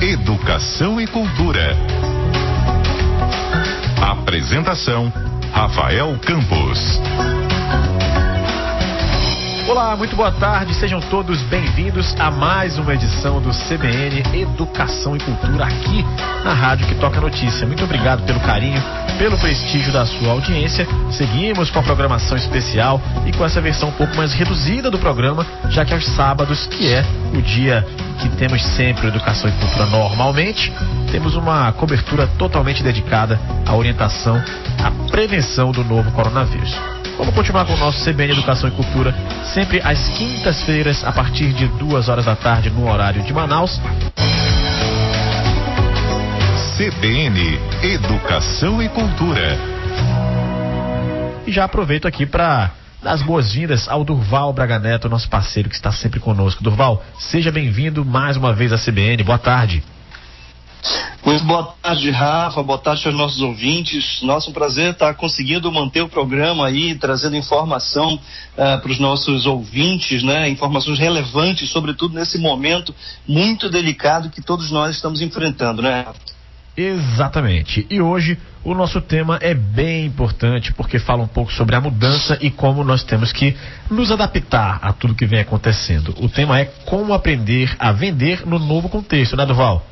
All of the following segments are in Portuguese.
Educação e Cultura. Apresentação: Rafael Campos. Olá, muito boa tarde, sejam todos bem-vindos a mais uma edição do CBN Educação e Cultura aqui na Rádio que Toca Notícia. Muito obrigado pelo carinho, pelo prestígio da sua audiência. Seguimos com a programação especial e com essa versão um pouco mais reduzida do programa, já que aos sábados, que é o dia que temos sempre Educação e Cultura normalmente, temos uma cobertura totalmente dedicada à orientação, à prevenção do novo coronavírus. Vamos continuar com o nosso CBN Educação e Cultura, sempre às quintas-feiras, a partir de duas horas da tarde, no horário de Manaus. CBN Educação e Cultura. E já aproveito aqui para dar as boas-vindas ao Durval Braga Neto, nosso parceiro que está sempre conosco. Durval, seja bem-vindo mais uma vez à CBN. Boa tarde. Muito boa tarde, Rafa. Boa tarde aos nossos ouvintes. Nosso prazer estar conseguindo manter o programa aí, trazendo informação uh, para os nossos ouvintes, né? Informações relevantes, sobretudo nesse momento muito delicado que todos nós estamos enfrentando, né? Exatamente. E hoje o nosso tema é bem importante porque fala um pouco sobre a mudança e como nós temos que nos adaptar a tudo que vem acontecendo. O tema é como aprender a vender no novo contexto, né, Duval?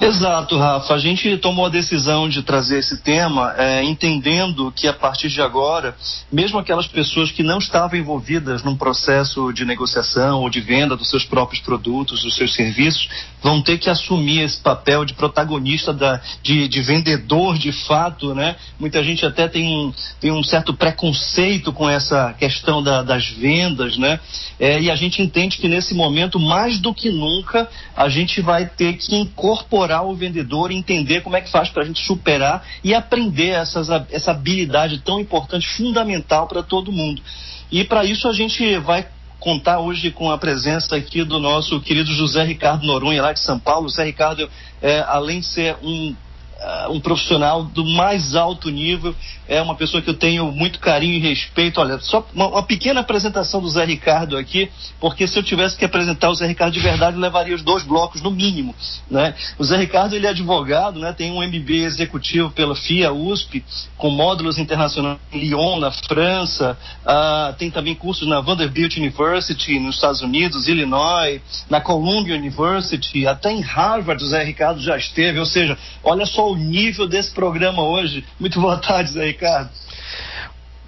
Exato, Rafa. A gente tomou a decisão de trazer esse tema, é, entendendo que a partir de agora, mesmo aquelas pessoas que não estavam envolvidas num processo de negociação ou de venda dos seus próprios produtos, dos seus serviços, vão ter que assumir esse papel de protagonista, da, de, de vendedor de fato, né? Muita gente até tem um, tem um certo preconceito com essa questão da, das vendas, né? É, e a gente entende que nesse momento, mais do que nunca, a gente vai ter que incorporar o vendedor, entender como é que faz para a gente superar e aprender essas, essa habilidade tão importante, fundamental para todo mundo. E para isso a gente vai contar hoje com a presença aqui do nosso querido José Ricardo Noronha, lá de São Paulo. José Ricardo, é, além de ser um uh, um profissional do mais alto nível, é uma pessoa que eu tenho muito carinho e respeito. Olha, só uma, uma, pequena apresentação do Zé Ricardo aqui, porque se eu tivesse que apresentar o Zé Ricardo de verdade, levaria os dois blocos no mínimo. Né? O Zé Ricardo ele é advogado, né? tem um MBA executivo pela FIA USP, com módulos internacionais em Lyon, na França, uh, tem também cursos na Vanderbilt University, nos Estados Unidos, Illinois, na Columbia University, até em Harvard o Zé Ricardo já esteve, ou seja, olha só o nível desse programa hoje. Muito boa tarde, Zé Ricardo.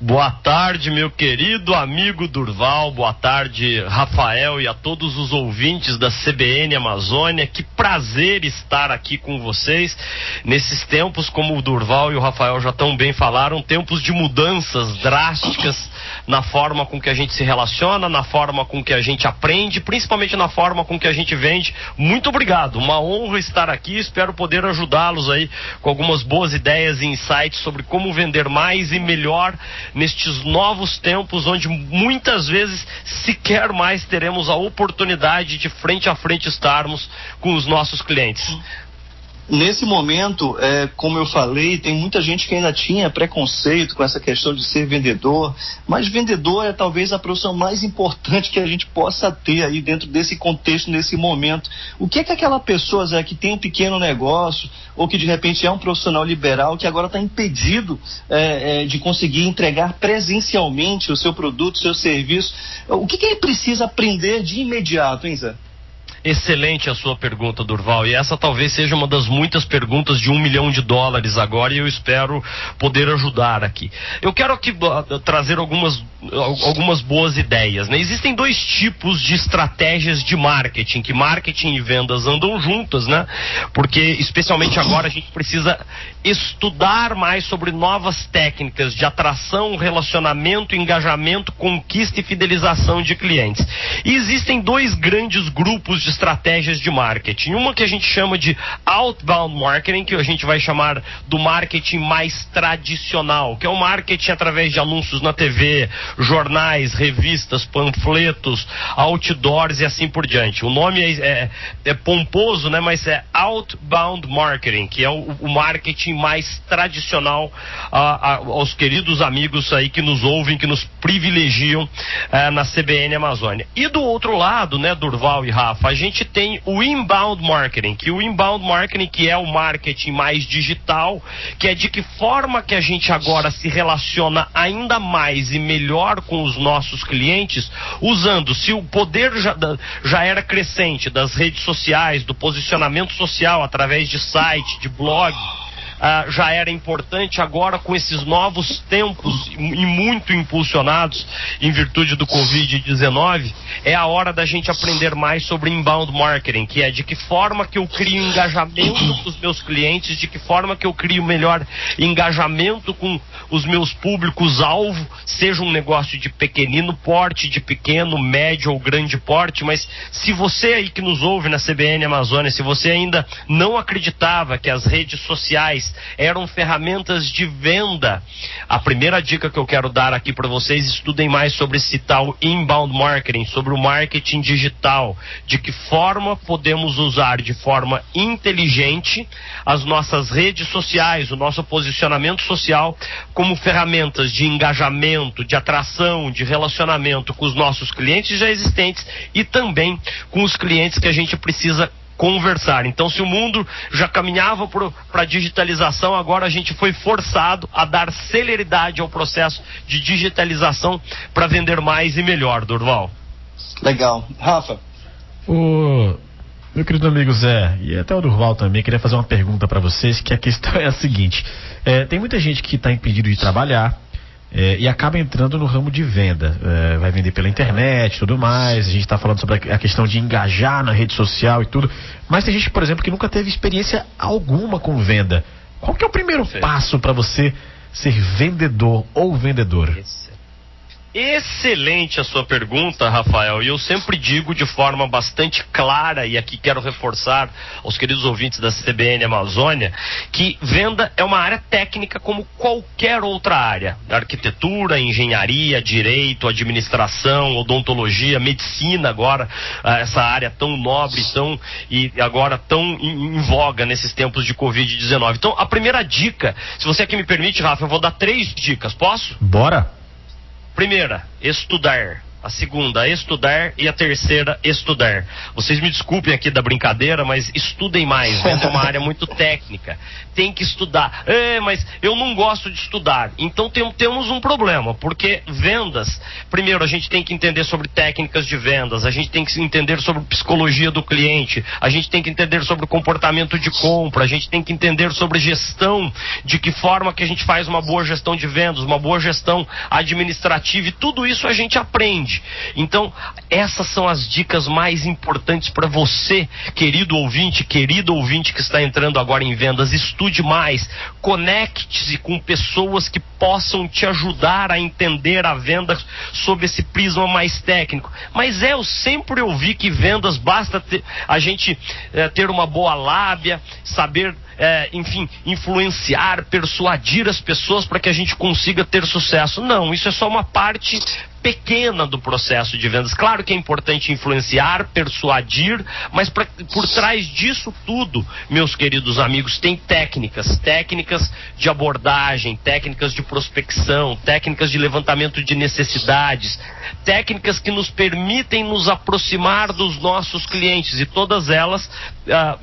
Boa tarde, meu querido amigo Durval. Boa tarde, Rafael e a todos os ouvintes da CBN Amazônia. Que prazer estar aqui com vocês nesses tempos, como o Durval e o Rafael já tão bem falaram, tempos de mudanças drásticas na forma com que a gente se relaciona, na forma com que a gente aprende, principalmente na forma com que a gente vende. Muito obrigado. Uma honra estar aqui. Espero poder ajudá-los aí com algumas boas ideias e insights sobre como vender mais e melhor nestes novos tempos onde muitas vezes sequer mais teremos a oportunidade de frente a frente estarmos com os nossos clientes. Nesse momento, é, como eu falei, tem muita gente que ainda tinha preconceito com essa questão de ser vendedor, mas vendedor é talvez a profissão mais importante que a gente possa ter aí dentro desse contexto, nesse momento. O que é que aquela pessoa, Zé, que tem um pequeno negócio, ou que de repente é um profissional liberal, que agora está impedido é, é, de conseguir entregar presencialmente o seu produto, o seu serviço, o que, que ele precisa aprender de imediato, hein, Zé? Excelente a sua pergunta, Durval. E essa talvez seja uma das muitas perguntas de um milhão de dólares agora e eu espero poder ajudar aqui. Eu quero aqui uh, trazer algumas, algumas boas ideias. Né? Existem dois tipos de estratégias de marketing, que marketing e vendas andam juntas, né? Porque especialmente agora a gente precisa estudar mais sobre novas técnicas de atração, relacionamento, engajamento, conquista e fidelização de clientes. E existem dois grandes grupos de estratégias de marketing. Uma que a gente chama de outbound marketing, que a gente vai chamar do marketing mais tradicional, que é o marketing através de anúncios na TV, jornais, revistas, panfletos, outdoors e assim por diante. O nome é, é, é pomposo, né? Mas é outbound marketing, que é o, o marketing mais tradicional a, a, aos queridos amigos aí que nos ouvem, que nos privilegiam uh, na CBN Amazônia. E do outro lado, né, Durval e Rafa, a gente tem o inbound marketing, que o inbound marketing que é o marketing mais digital, que é de que forma que a gente agora se relaciona ainda mais e melhor com os nossos clientes, usando se o poder já, já era crescente das redes sociais, do posicionamento social através de site, de blog, ah, já era importante, agora com esses novos tempos e muito impulsionados em virtude do Covid-19, é a hora da gente aprender mais sobre inbound marketing, que é de que forma que eu crio engajamento com os meus clientes, de que forma que eu crio melhor engajamento com os meus públicos-alvo, seja um negócio de pequenino porte, de pequeno, médio ou grande porte, mas se você aí que nos ouve na CBN Amazônia, se você ainda não acreditava que as redes sociais eram ferramentas de venda. A primeira dica que eu quero dar aqui para vocês, estudem mais sobre esse tal inbound marketing, sobre o marketing digital, de que forma podemos usar de forma inteligente as nossas redes sociais, o nosso posicionamento social como ferramentas de engajamento, de atração, de relacionamento com os nossos clientes já existentes e também com os clientes que a gente precisa conversar. Então, se o mundo já caminhava para a digitalização, agora a gente foi forçado a dar celeridade ao processo de digitalização para vender mais e melhor, Durval. Legal. Rafa. O meu querido amigo Zé, e até o Durval também, queria fazer uma pergunta para vocês, que a questão é a seguinte. É, tem muita gente que está impedido de trabalhar, é, e acaba entrando no ramo de venda. É, vai vender pela internet tudo mais. A gente está falando sobre a questão de engajar na rede social e tudo. Mas tem gente, por exemplo, que nunca teve experiência alguma com venda. Qual que é o primeiro Sim. passo para você ser vendedor ou vendedora? Esse Excelente a sua pergunta, Rafael. E eu sempre digo de forma bastante clara, e aqui quero reforçar aos queridos ouvintes da CBN Amazônia, que venda é uma área técnica como qualquer outra área. Arquitetura, engenharia, direito, administração, odontologia, medicina agora, ah, essa área tão nobre tão, e agora tão em, em voga nesses tempos de Covid-19. Então, a primeira dica, se você aqui me permite, Rafa, eu vou dar três dicas, posso? Bora! Primeira, estudar a segunda estudar e a terceira estudar. Vocês me desculpem aqui da brincadeira, mas estudem mais. É uma área muito técnica. Tem que estudar. É, mas eu não gosto de estudar. Então tem, temos um problema, porque vendas, primeiro a gente tem que entender sobre técnicas de vendas, a gente tem que entender sobre psicologia do cliente, a gente tem que entender sobre comportamento de compra, a gente tem que entender sobre gestão, de que forma que a gente faz uma boa gestão de vendas, uma boa gestão administrativa e tudo isso a gente aprende. Então, essas são as dicas mais importantes para você, querido ouvinte, querido ouvinte que está entrando agora em vendas. Estude mais, conecte-se com pessoas que possam te ajudar a entender a venda sob esse prisma mais técnico. Mas é, eu sempre ouvi que vendas basta ter, a gente é, ter uma boa lábia, saber é, enfim, influenciar, persuadir as pessoas para que a gente consiga ter sucesso. Não, isso é só uma parte pequena do processo de vendas. Claro que é importante influenciar, persuadir, mas pra, por trás disso tudo, meus queridos amigos, tem técnicas, técnicas de abordagem, técnicas de prospecção, técnicas de levantamento de necessidades, técnicas que nos permitem nos aproximar dos nossos clientes e todas elas ah,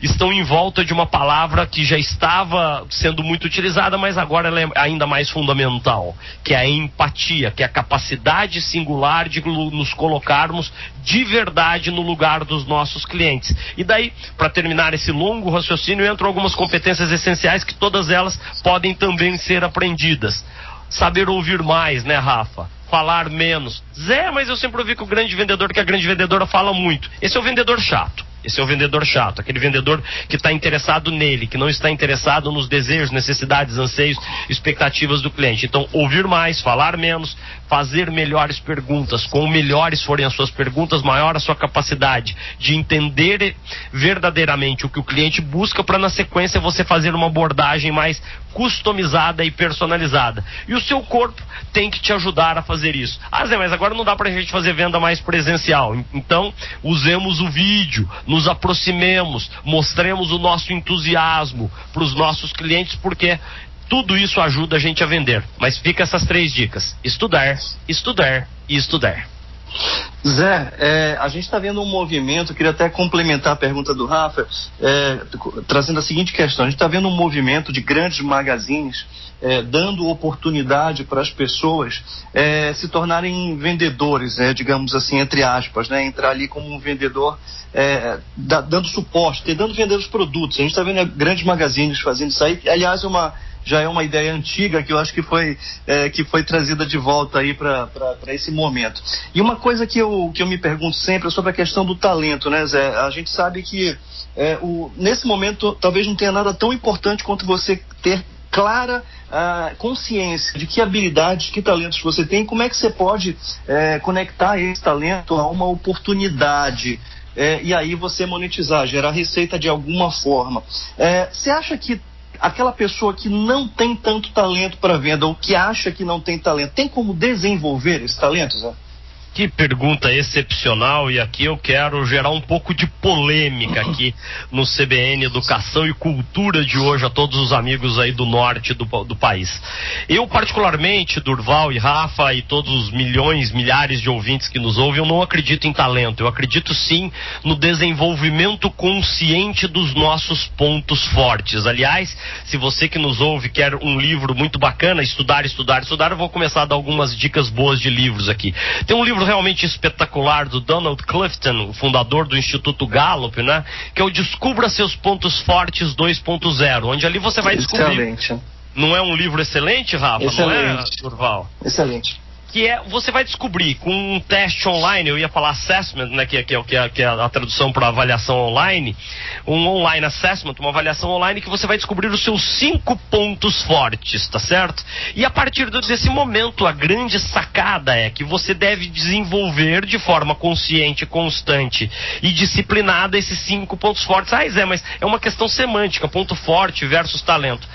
estão em volta de uma palavra que já estava sendo muito utilizada, mas agora ela é ainda mais fundamental, que é a empatia, que é a capacidade singular de nos colocarmos de verdade no lugar dos nossos clientes. E daí, para terminar esse longo raciocínio, entram algumas competências essenciais que todas elas podem também ser aprendidas. Saber ouvir mais, né, Rafa? Falar menos. Zé, mas eu sempre ouvi que o grande vendedor, que a grande vendedora fala muito. Esse é o vendedor chato. Esse é o vendedor chato, aquele vendedor que está interessado nele, que não está interessado nos desejos, necessidades, anseios, expectativas do cliente. Então, ouvir mais, falar menos, fazer melhores perguntas. Com melhores forem as suas perguntas, maior a sua capacidade de entender verdadeiramente o que o cliente busca, para na sequência você fazer uma abordagem mais customizada e personalizada. E o seu corpo tem que te ajudar a fazer isso. Ah, Zé, mas agora não dá para a gente fazer venda mais presencial. Então, usemos o vídeo nos aproximemos, mostremos o nosso entusiasmo para os nossos clientes, porque tudo isso ajuda a gente a vender. Mas fica essas três dicas: estudar, estudar e estudar. Zé, é, a gente está vendo um movimento, queria até complementar a pergunta do Rafa, é, trazendo a seguinte questão: a gente está vendo um movimento de grandes magazines é, dando oportunidade para as pessoas é, se tornarem vendedores, né, digamos assim, entre aspas, né, entrar ali como um vendedor, é, da, dando suporte, tentando vender os produtos. A gente está vendo grandes magazines fazendo isso aí, aliás, é uma já é uma ideia antiga que eu acho que foi, é, que foi trazida de volta aí para esse momento. E uma coisa que eu, que eu me pergunto sempre é sobre a questão do talento, né, Zé? A gente sabe que é, o, nesse momento talvez não tenha nada tão importante quanto você ter clara uh, consciência de que habilidades, que talentos você tem, como é que você pode é, conectar esse talento a uma oportunidade. É, e aí você monetizar, gerar receita de alguma forma. É, você acha que aquela pessoa que não tem tanto talento para venda ou que acha que não tem talento, tem como desenvolver esse talento, Zé? Que pergunta excepcional e aqui eu quero gerar um pouco de polêmica aqui no CBN Educação e Cultura de hoje a todos os amigos aí do norte do, do país. Eu particularmente, Durval e Rafa e todos os milhões, milhares de ouvintes que nos ouvem, eu não acredito em talento. Eu acredito sim no desenvolvimento consciente dos nossos pontos fortes. Aliás, se você que nos ouve quer um livro muito bacana, estudar, estudar, estudar, eu vou começar a dar algumas dicas boas de livros aqui. Tem um livro livro realmente espetacular do Donald Clifton, o fundador do Instituto Gallup, né? Que é o Descubra Seus Pontos Fortes 2.0, onde ali você vai descobrir. Excelente. Não é um livro excelente, Rafa? Excelente. Não é, Durval? Excelente que é você vai descobrir com um teste online, eu ia falar assessment, né, que, que, que, que é a tradução para avaliação online, um online assessment, uma avaliação online que você vai descobrir os seus cinco pontos fortes, tá certo? E a partir desse momento, a grande sacada é que você deve desenvolver de forma consciente, constante e disciplinada esses cinco pontos fortes. Ah, Zé, mas é uma questão semântica, ponto forte versus talento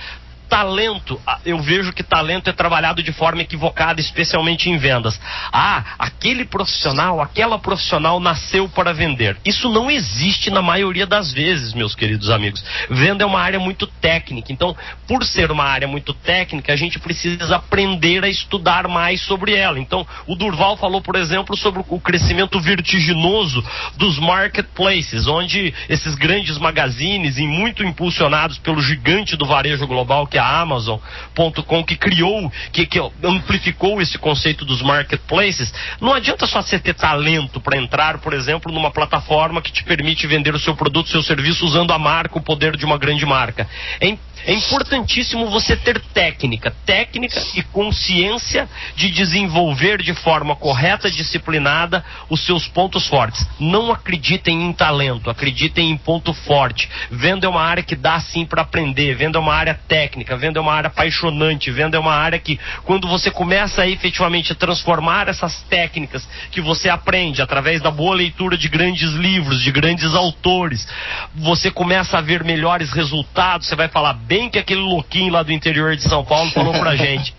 talento, eu vejo que talento é trabalhado de forma equivocada, especialmente em vendas. Ah, aquele profissional, aquela profissional nasceu para vender. Isso não existe na maioria das vezes, meus queridos amigos. Venda é uma área muito técnica. Então, por ser uma área muito técnica, a gente precisa aprender a estudar mais sobre ela. Então, o Durval falou, por exemplo, sobre o crescimento vertiginoso dos marketplaces, onde esses grandes magazines, e muito impulsionados pelo gigante do varejo global, que a Amazon.com que criou, que, que amplificou esse conceito dos marketplaces, não adianta só você ter talento para entrar, por exemplo, numa plataforma que te permite vender o seu produto, o seu serviço usando a marca, o poder de uma grande marca. É é importantíssimo você ter técnica, técnica e consciência de desenvolver de forma correta, disciplinada, os seus pontos fortes. Não acreditem em talento, acreditem em ponto forte. Venda é uma área que dá sim para aprender, venda é uma área técnica, venda é uma área apaixonante, venda é uma área que, quando você começa a efetivamente transformar essas técnicas que você aprende através da boa leitura de grandes livros, de grandes autores, você começa a ver melhores resultados, você vai falar bem bem que aquele louquinho lá do interior de São Paulo falou pra gente.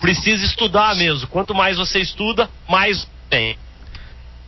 Precisa estudar mesmo. Quanto mais você estuda, mais tem.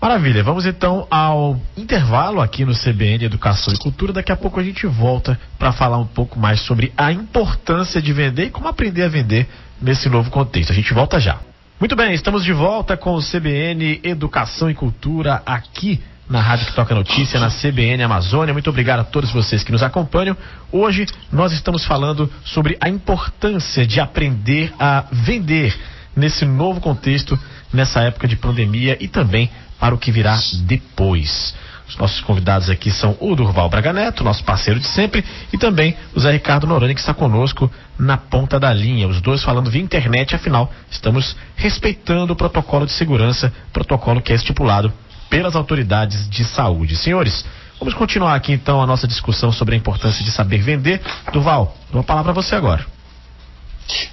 Maravilha, vamos então ao intervalo aqui no CBN Educação e Cultura. Daqui a pouco a gente volta para falar um pouco mais sobre a importância de vender e como aprender a vender nesse novo contexto. A gente volta já. Muito bem, estamos de volta com o CBN Educação e Cultura aqui na Rádio que Toca Notícia, na CBN Amazônia. Muito obrigado a todos vocês que nos acompanham. Hoje nós estamos falando sobre a importância de aprender a vender nesse novo contexto, nessa época de pandemia e também para o que virá depois. Os nossos convidados aqui são o Durval Braga Neto, nosso parceiro de sempre, e também o Zé Ricardo Norani, que está conosco na ponta da linha. Os dois falando via internet, afinal, estamos respeitando o protocolo de segurança, protocolo que é estipulado pelas autoridades de saúde. Senhores, vamos continuar aqui então a nossa discussão sobre a importância de saber vender. Duval, dou a palavra a você agora.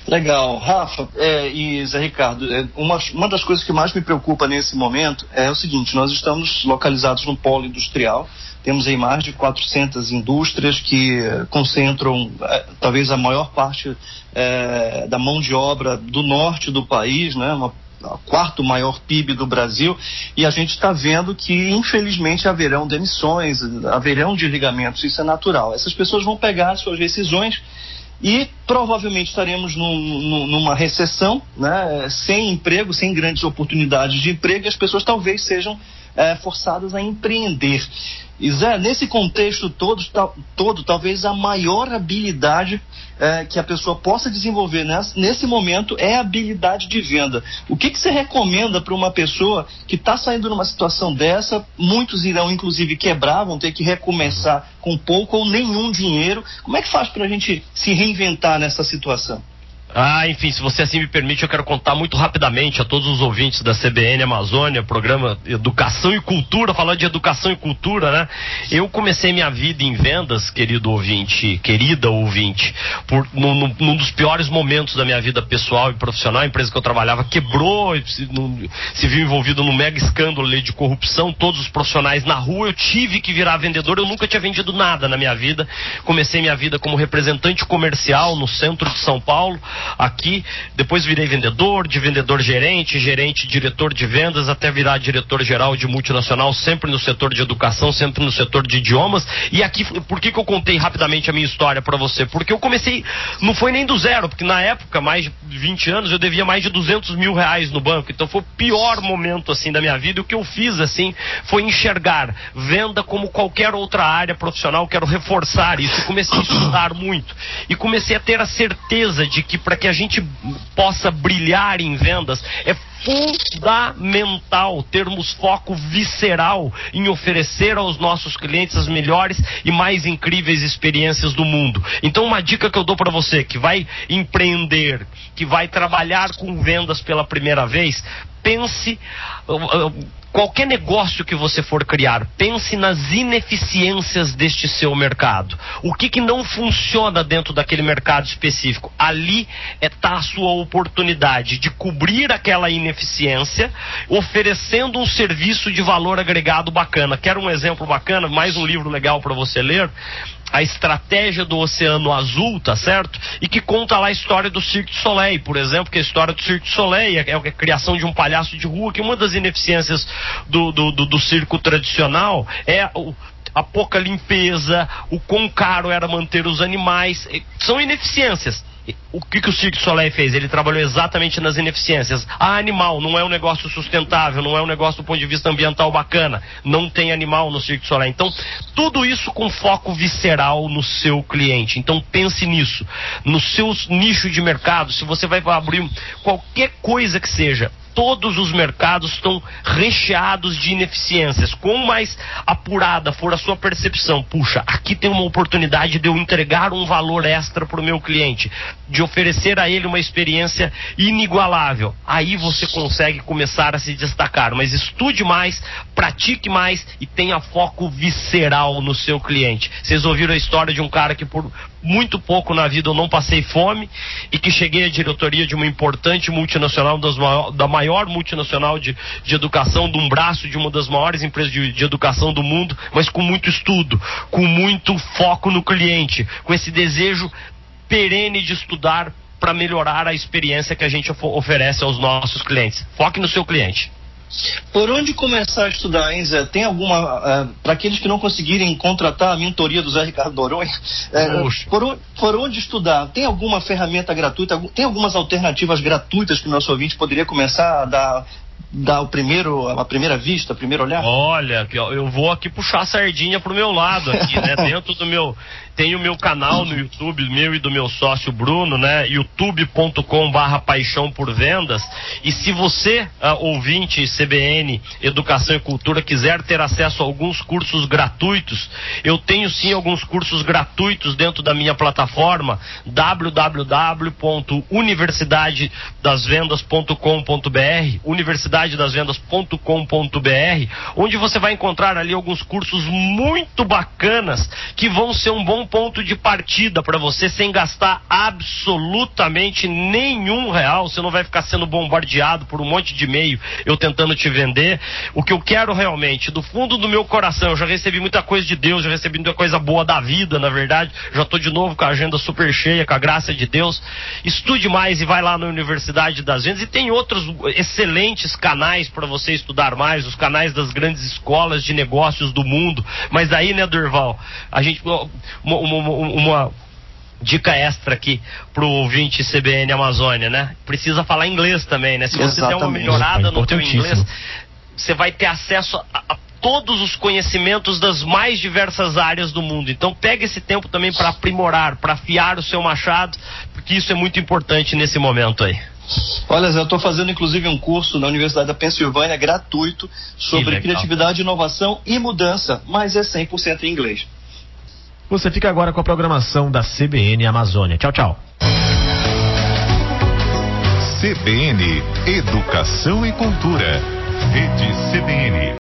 Legal. Rafa é, e Zé Ricardo, é, uma, uma das coisas que mais me preocupa nesse momento é o seguinte: nós estamos localizados num polo industrial, temos aí mais de 400 indústrias que concentram é, talvez a maior parte é, da mão de obra do norte do país, né, uma quarto maior PIB do Brasil, e a gente está vendo que, infelizmente, haverão demissões, haverão desligamentos, isso é natural. Essas pessoas vão pegar suas decisões e provavelmente estaremos num, num, numa recessão, né, sem emprego, sem grandes oportunidades de emprego, e as pessoas talvez sejam é, forçadas a empreender. E Zé, nesse contexto todo, todo talvez a maior habilidade é, que a pessoa possa desenvolver nesse, nesse, momento é a habilidade de venda. O que, que você recomenda para uma pessoa que está saindo numa situação dessa? Muitos irão, inclusive, quebrar, vão ter que recomeçar com pouco ou nenhum dinheiro. Como é que faz para a gente se reinventar nessa situação? Ah, enfim, se você assim me permite, eu quero contar muito rapidamente a todos os ouvintes da CBN Amazônia, programa Educação e Cultura, falando de educação e cultura, né? Eu comecei minha vida em vendas, querido ouvinte, querida ouvinte, por, num, num dos piores momentos da minha vida pessoal e profissional. A empresa que eu trabalhava quebrou, se, se viu envolvido num mega escândalo de corrupção, todos os profissionais na rua. Eu tive que virar vendedor, eu nunca tinha vendido nada na minha vida. Comecei minha vida como representante comercial no centro de São Paulo aqui. Depois virei vendedor, de vendedor gerente, gerente diretor de vendas, até virar diretor geral de multinacional, sempre no setor de educação, sempre no setor de idiomas. E aqui, por que, que eu contei rapidamente a minha história para você? Porque eu comecei, não foi nem do zero, porque na época, mais de 20 anos, eu devia mais de 200 mil reais no banco. Então foi o pior momento assim da minha vida. E o que eu fiz assim foi enxergar venda como qualquer outra área profissional. Quero reforçar isso. Comecei a estudar muito e comecei a ter a certeza de que para que a gente possa brilhar em vendas é fundamental termos foco visceral em oferecer aos nossos clientes as melhores e mais incríveis experiências do mundo. Então, uma dica que eu dou para você que vai empreender, que vai trabalhar com vendas pela primeira vez, pense Qualquer negócio que você for criar, pense nas ineficiências deste seu mercado. O que, que não funciona dentro daquele mercado específico? Ali está a sua oportunidade de cobrir aquela ineficiência, oferecendo um serviço de valor agregado bacana. Quer um exemplo bacana? Mais um livro legal para você ler a estratégia do Oceano Azul, tá certo? E que conta lá a história do Cirque du Soleil, por exemplo, que a história do Cirque du Soleil é, é a criação de um palhaço de rua, que uma das ineficiências do, do, do, do circo tradicional é o, a pouca limpeza, o quão caro era manter os animais. São ineficiências o que, que o Cirque Soleil fez? Ele trabalhou exatamente nas ineficiências. Ah, animal, não é um negócio sustentável, não é um negócio do ponto de vista ambiental bacana. Não tem animal no Cirque Soleil. Então, tudo isso com foco visceral no seu cliente. Então, pense nisso. No seu nicho de mercado, se você vai abrir qualquer coisa que seja, todos os mercados estão recheados de ineficiências. Quanto mais apurada for a sua percepção, puxa, aqui tem uma oportunidade de eu entregar um valor extra para o meu cliente, de oferecer a ele uma experiência inigualável. Aí você consegue começar a se destacar. Mas estude mais, pratique mais e tenha foco visceral no seu cliente. Vocês ouviram a história de um cara que por muito pouco na vida eu não passei fome e que cheguei à diretoria de uma importante multinacional, maior, da maior multinacional de, de educação, de um braço de uma das maiores empresas de, de educação do mundo, mas com muito estudo, com muito foco no cliente, com esse desejo perene de estudar para melhorar a experiência que a gente oferece aos nossos clientes. Foque no seu cliente. Por onde começar a estudar, hein, Zé? Tem alguma. Uh, para aqueles que não conseguirem contratar a mentoria do Zé Ricardo Noronha, uh, por, por, onde estudar? Tem alguma ferramenta gratuita? Tem algumas alternativas gratuitas que o nosso ouvinte poderia começar a dar dar o primeiro, a primeira vista, o primeiro olhar? Olha, eu vou aqui puxar a sardinha pro meu lado aqui, né? Dentro do meu, tem o meu canal no YouTube, meu e do meu sócio Bruno, né? youtube.com barra paixão por vendas. E se você, uh, ouvinte CBN, Educação e Cultura, quiser ter acesso a alguns cursos gratuitos, eu tenho sim alguns cursos gratuitos dentro da minha plataforma www.universidadedasvendas.com.br universidadedasvendas.com.br onde você vai encontrar ali alguns cursos muito bacanas que vão ser um bom ponto de partida para você sem gastar absolutamente nenhum real. Você não vai ficar sendo bombardeado por um monte de e-mail eu tentando te vender. O que eu quero realmente, do fundo do meu coração, eu já recebi muita coisa de Deus, já recebi muita coisa boa da vida, na verdade. Já estou de novo com a agenda super cheia, com a graça de Deus. Estude mais e vai lá na Universidade das Vendas. E tem outros excelentes canais para você estudar mais, os canais das grandes escolas de negócios do mundo. Mas aí, né, Durval, a gente uma, uma, uma dica extra aqui pro ouvinte CBN Amazônia, né? Precisa falar inglês também, né? Se você der uma Exatamente. melhorada É no importantíssimo. inglês, você vai ter acesso a, a todos os conhecimentos das mais diversas áreas do mundo. Então pega esse tempo também para aprimorar, para afiar o seu machado, porque isso é muito importante nesse momento aí. Olha, Zé, eu estou fazendo inclusive um curso na Universidade da Pensilvânia gratuito sobre criatividade, inovação e mudança, mas é 100% em inglês. Você fica agora com a programação da CBN Amazônia. Tchau, tchau. CBN Educação e Cultura. Rede CBN.